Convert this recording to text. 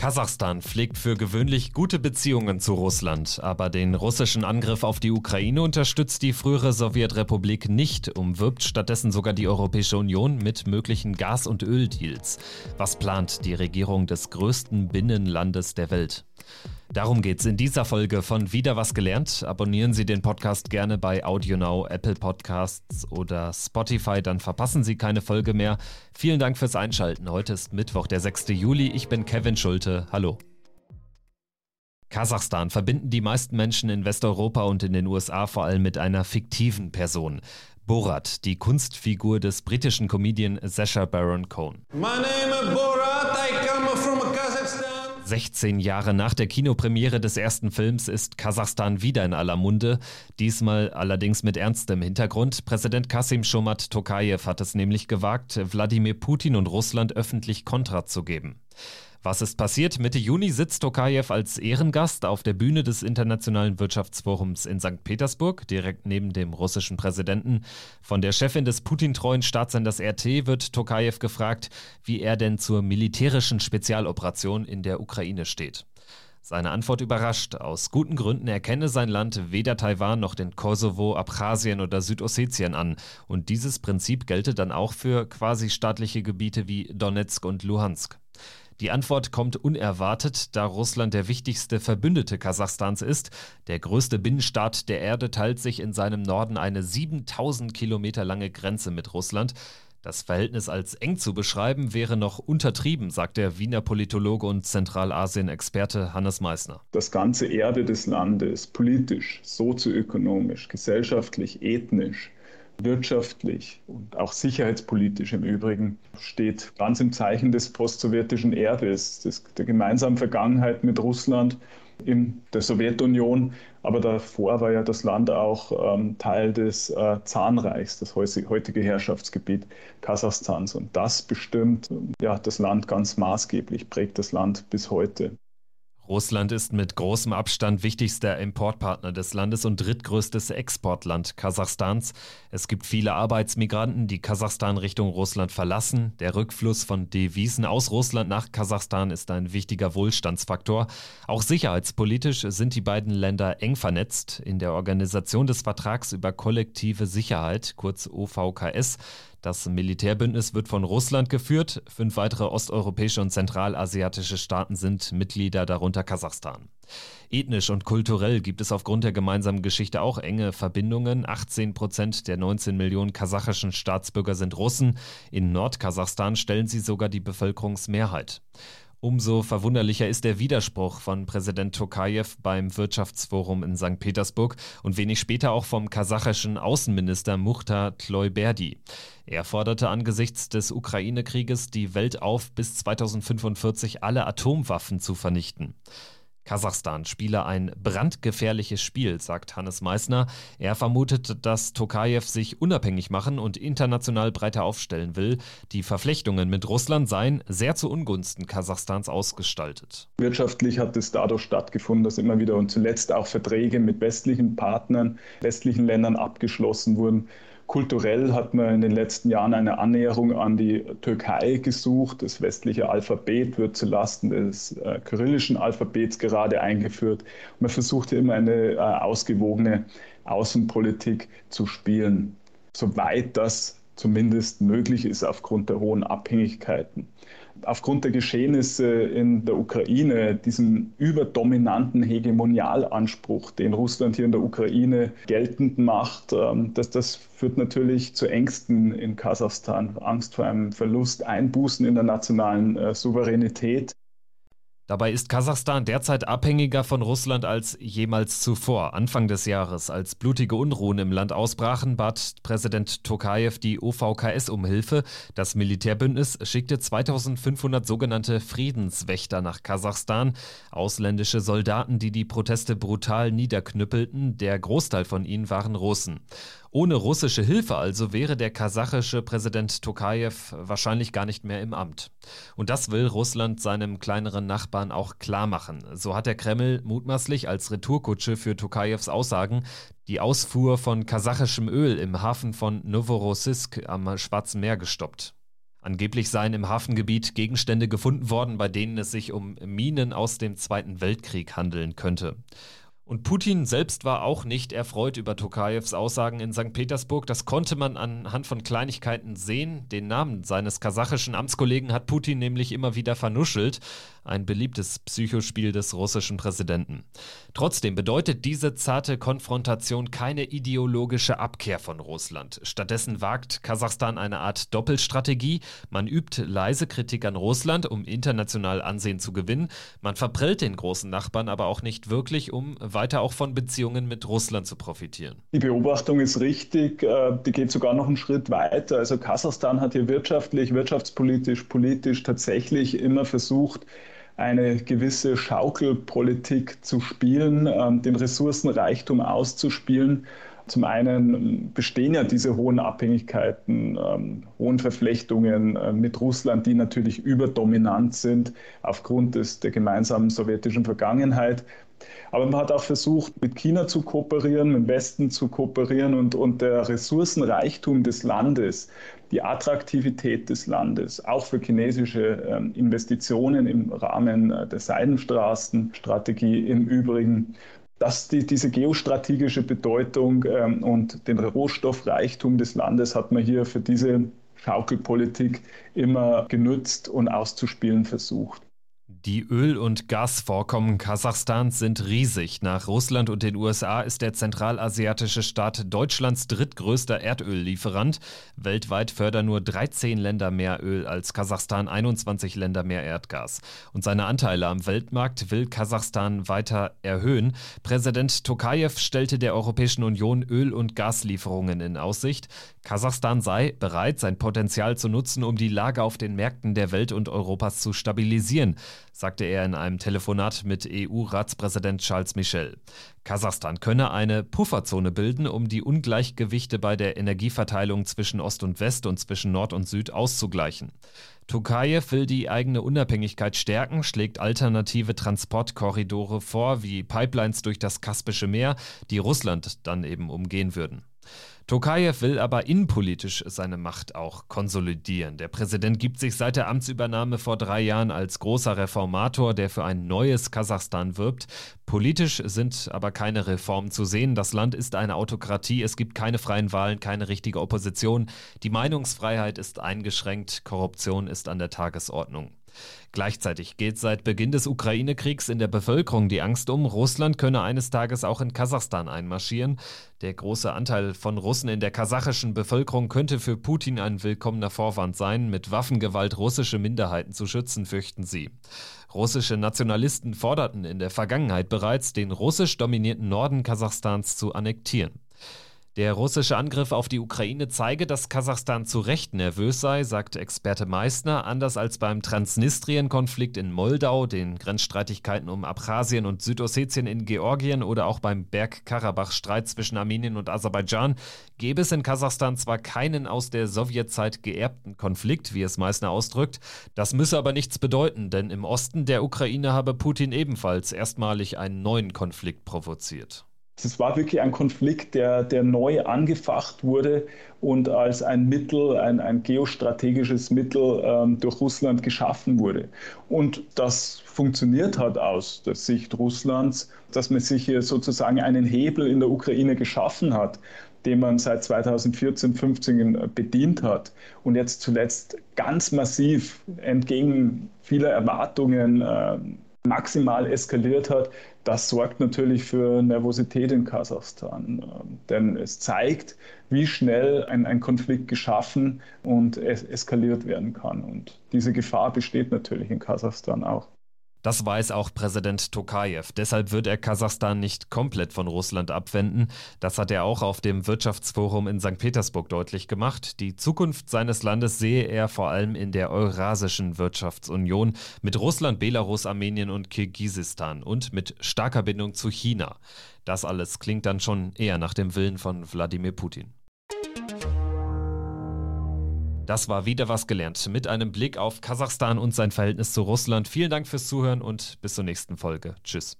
Kasachstan pflegt für gewöhnlich gute Beziehungen zu Russland, aber den russischen Angriff auf die Ukraine unterstützt die frühere Sowjetrepublik nicht, umwirbt stattdessen sogar die Europäische Union mit möglichen Gas- und Öldeals. Was plant die Regierung des größten Binnenlandes der Welt? Darum geht's in dieser Folge von Wieder was gelernt. Abonnieren Sie den Podcast gerne bei AudioNow, Apple Podcasts oder Spotify, dann verpassen Sie keine Folge mehr. Vielen Dank fürs Einschalten. Heute ist Mittwoch, der 6. Juli. Ich bin Kevin Schulte. Hallo. Kasachstan verbinden die meisten Menschen in Westeuropa und in den USA vor allem mit einer fiktiven Person. Borat, die Kunstfigur des britischen Comedian Sacha Baron Cohen. My name is Borat, I come from Kazakhstan. 16 Jahre nach der Kinopremiere des ersten Films ist Kasachstan wieder in aller Munde, diesmal allerdings mit ernstem Hintergrund. Präsident Kasim Shomat Tokayev hat es nämlich gewagt, Wladimir Putin und Russland öffentlich Kontra zu geben. Was ist passiert? Mitte Juni sitzt Tokayev als Ehrengast auf der Bühne des Internationalen Wirtschaftsforums in St. Petersburg, direkt neben dem russischen Präsidenten. Von der Chefin des Putin-treuen Staatssenders RT wird Tokayev gefragt, wie er denn zur militärischen Spezialoperation in der Ukraine steht. Seine Antwort überrascht. Aus guten Gründen erkenne sein Land weder Taiwan noch den Kosovo, Abchasien oder Südossetien an. Und dieses Prinzip gelte dann auch für quasi staatliche Gebiete wie Donetsk und Luhansk. Die Antwort kommt unerwartet, da Russland der wichtigste Verbündete Kasachstans ist. Der größte Binnenstaat der Erde teilt sich in seinem Norden eine 7000 Kilometer lange Grenze mit Russland. Das Verhältnis als eng zu beschreiben wäre noch untertrieben, sagt der Wiener Politologe und Zentralasien-Experte Hannes Meissner. Das ganze Erbe des Landes, politisch, sozioökonomisch, gesellschaftlich, ethnisch, wirtschaftlich und auch sicherheitspolitisch im Übrigen steht ganz im Zeichen des postsowjetischen Erbes, des, der gemeinsamen Vergangenheit mit Russland in der Sowjetunion. Aber davor war ja das Land auch ähm, Teil des äh, Zahnreichs, das heutige Herrschaftsgebiet Kasachstans. Und das bestimmt ja, das Land ganz maßgeblich, prägt das Land bis heute. Russland ist mit großem Abstand wichtigster Importpartner des Landes und drittgrößtes Exportland Kasachstans. Es gibt viele Arbeitsmigranten, die Kasachstan Richtung Russland verlassen. Der Rückfluss von Devisen aus Russland nach Kasachstan ist ein wichtiger Wohlstandsfaktor. Auch sicherheitspolitisch sind die beiden Länder eng vernetzt. In der Organisation des Vertrags über kollektive Sicherheit, kurz OVKS, das Militärbündnis wird von Russland geführt. Fünf weitere osteuropäische und zentralasiatische Staaten sind Mitglieder, darunter Kasachstan. Ethnisch und kulturell gibt es aufgrund der gemeinsamen Geschichte auch enge Verbindungen. 18 Prozent der 19 Millionen kasachischen Staatsbürger sind Russen. In Nordkasachstan stellen sie sogar die Bevölkerungsmehrheit. Umso verwunderlicher ist der Widerspruch von Präsident Tokayev beim Wirtschaftsforum in St. Petersburg und wenig später auch vom kasachischen Außenminister Muchtar Tloyberdi. Er forderte angesichts des Ukraine-Krieges die Welt auf, bis 2045 alle Atomwaffen zu vernichten. Kasachstan spiele ein brandgefährliches Spiel, sagt Hannes Meissner. Er vermutet, dass Tokayev sich unabhängig machen und international breiter aufstellen will. Die Verflechtungen mit Russland seien sehr zu Ungunsten Kasachstans ausgestaltet. Wirtschaftlich hat es dadurch stattgefunden, dass immer wieder und zuletzt auch Verträge mit westlichen Partnern, westlichen Ländern abgeschlossen wurden Kulturell hat man in den letzten Jahren eine Annäherung an die Türkei gesucht. Das westliche Alphabet wird zulasten des äh, kyrillischen Alphabets gerade eingeführt. Man versucht hier immer eine äh, ausgewogene Außenpolitik zu spielen, soweit das zumindest möglich ist aufgrund der hohen Abhängigkeiten aufgrund der Geschehnisse in der Ukraine, diesen überdominanten Hegemonialanspruch, den Russland hier in der Ukraine geltend macht, ähm, das, das führt natürlich zu Ängsten in Kasachstan, Angst vor einem Verlust, Einbußen in der nationalen äh, Souveränität. Dabei ist Kasachstan derzeit abhängiger von Russland als jemals zuvor. Anfang des Jahres, als blutige Unruhen im Land ausbrachen, bat Präsident Tokayev die OVKS um Hilfe. Das Militärbündnis schickte 2500 sogenannte Friedenswächter nach Kasachstan, ausländische Soldaten, die die Proteste brutal niederknüppelten. Der Großteil von ihnen waren Russen. Ohne russische Hilfe also wäre der kasachische Präsident Tokayev wahrscheinlich gar nicht mehr im Amt. Und das will Russland seinem kleineren Nachbarn auch klar machen. So hat der Kreml mutmaßlich als Retourkutsche für Tokayevs Aussagen die Ausfuhr von kasachischem Öl im Hafen von Novorossiysk am Schwarzen Meer gestoppt. Angeblich seien im Hafengebiet Gegenstände gefunden worden, bei denen es sich um Minen aus dem Zweiten Weltkrieg handeln könnte. Und Putin selbst war auch nicht erfreut über Tokajews Aussagen in St. Petersburg. Das konnte man anhand von Kleinigkeiten sehen. Den Namen seines kasachischen Amtskollegen hat Putin nämlich immer wieder vernuschelt. Ein beliebtes Psychospiel des russischen Präsidenten. Trotzdem bedeutet diese zarte Konfrontation keine ideologische Abkehr von Russland. Stattdessen wagt Kasachstan eine Art Doppelstrategie. Man übt leise Kritik an Russland, um international Ansehen zu gewinnen. Man verprellt den großen Nachbarn aber auch nicht wirklich, um weiter auch von Beziehungen mit Russland zu profitieren. Die Beobachtung ist richtig, äh, die geht sogar noch einen Schritt weiter. Also Kasachstan hat hier wirtschaftlich, wirtschaftspolitisch, politisch tatsächlich immer versucht, eine gewisse Schaukelpolitik zu spielen, ähm, den Ressourcenreichtum auszuspielen. Zum einen bestehen ja diese hohen Abhängigkeiten, ähm, hohen Verflechtungen äh, mit Russland, die natürlich überdominant sind aufgrund des, der gemeinsamen sowjetischen Vergangenheit. Aber man hat auch versucht, mit China zu kooperieren, mit dem Westen zu kooperieren und, und der Ressourcenreichtum des Landes, die Attraktivität des Landes, auch für chinesische ähm, Investitionen im Rahmen äh, der Seidenstraßenstrategie im Übrigen, dass die, diese geostrategische Bedeutung ähm, und den Rohstoffreichtum des Landes hat man hier für diese Schaukelpolitik immer genützt und auszuspielen versucht. Die Öl- und Gasvorkommen Kasachstans sind riesig. Nach Russland und den USA ist der zentralasiatische Staat Deutschlands drittgrößter Erdöllieferant. Weltweit fördern nur 13 Länder mehr Öl als Kasachstan 21 Länder mehr Erdgas. Und seine Anteile am Weltmarkt will Kasachstan weiter erhöhen. Präsident Tokayev stellte der Europäischen Union Öl- und Gaslieferungen in Aussicht. Kasachstan sei bereit, sein Potenzial zu nutzen, um die Lage auf den Märkten der Welt und Europas zu stabilisieren sagte er in einem Telefonat mit EU-Ratspräsident Charles Michel. Kasachstan könne eine Pufferzone bilden, um die Ungleichgewichte bei der Energieverteilung zwischen Ost und West und zwischen Nord und Süd auszugleichen. Tokajew will die eigene Unabhängigkeit stärken, schlägt alternative Transportkorridore vor, wie Pipelines durch das Kaspische Meer, die Russland dann eben umgehen würden. Tokajew will aber innenpolitisch seine Macht auch konsolidieren. Der Präsident gibt sich seit der Amtsübernahme vor drei Jahren als großer Reformator, der für ein neues Kasachstan wirbt. Politisch sind aber keine Reformen zu sehen. Das Land ist eine Autokratie, es gibt keine freien Wahlen, keine richtige Opposition. Die Meinungsfreiheit ist eingeschränkt, Korruption ist an der Tagesordnung. Gleichzeitig geht seit Beginn des Ukraine-Kriegs in der Bevölkerung die Angst um, Russland könne eines Tages auch in Kasachstan einmarschieren. Der große Anteil von Russen in der kasachischen Bevölkerung könnte für Putin ein willkommener Vorwand sein, mit Waffengewalt russische Minderheiten zu schützen, fürchten sie. Russische Nationalisten forderten in der Vergangenheit bereits, den russisch dominierten Norden Kasachstans zu annektieren. Der russische Angriff auf die Ukraine zeige, dass Kasachstan zu Recht nervös sei, sagt Experte Meissner. Anders als beim Transnistrien-Konflikt in Moldau, den Grenzstreitigkeiten um Abchasien und Südossetien in Georgien oder auch beim Bergkarabach-Streit zwischen Armenien und Aserbaidschan, gäbe es in Kasachstan zwar keinen aus der Sowjetzeit geerbten Konflikt, wie es Meissner ausdrückt. Das müsse aber nichts bedeuten, denn im Osten der Ukraine habe Putin ebenfalls erstmalig einen neuen Konflikt provoziert. Es war wirklich ein Konflikt, der, der neu angefacht wurde und als ein Mittel, ein, ein geostrategisches Mittel ähm, durch Russland geschaffen wurde. Und das funktioniert hat aus der Sicht Russlands, dass man sich hier sozusagen einen Hebel in der Ukraine geschaffen hat, den man seit 2014, 15 bedient hat und jetzt zuletzt ganz massiv entgegen vieler Erwartungen äh, maximal eskaliert hat, das sorgt natürlich für Nervosität in Kasachstan. Ähm, denn es zeigt, wie schnell ein, ein Konflikt geschaffen und es eskaliert werden kann. Und diese Gefahr besteht natürlich in Kasachstan auch. Das weiß auch Präsident Tokajew. Deshalb wird er Kasachstan nicht komplett von Russland abwenden. Das hat er auch auf dem Wirtschaftsforum in St. Petersburg deutlich gemacht. Die Zukunft seines Landes sehe er vor allem in der Eurasischen Wirtschaftsunion mit Russland, Belarus, Armenien und Kirgisistan und mit starker Bindung zu China. Das alles klingt dann schon eher nach dem Willen von Wladimir Putin. Das war wieder was gelernt mit einem Blick auf Kasachstan und sein Verhältnis zu Russland. Vielen Dank fürs Zuhören und bis zur nächsten Folge. Tschüss.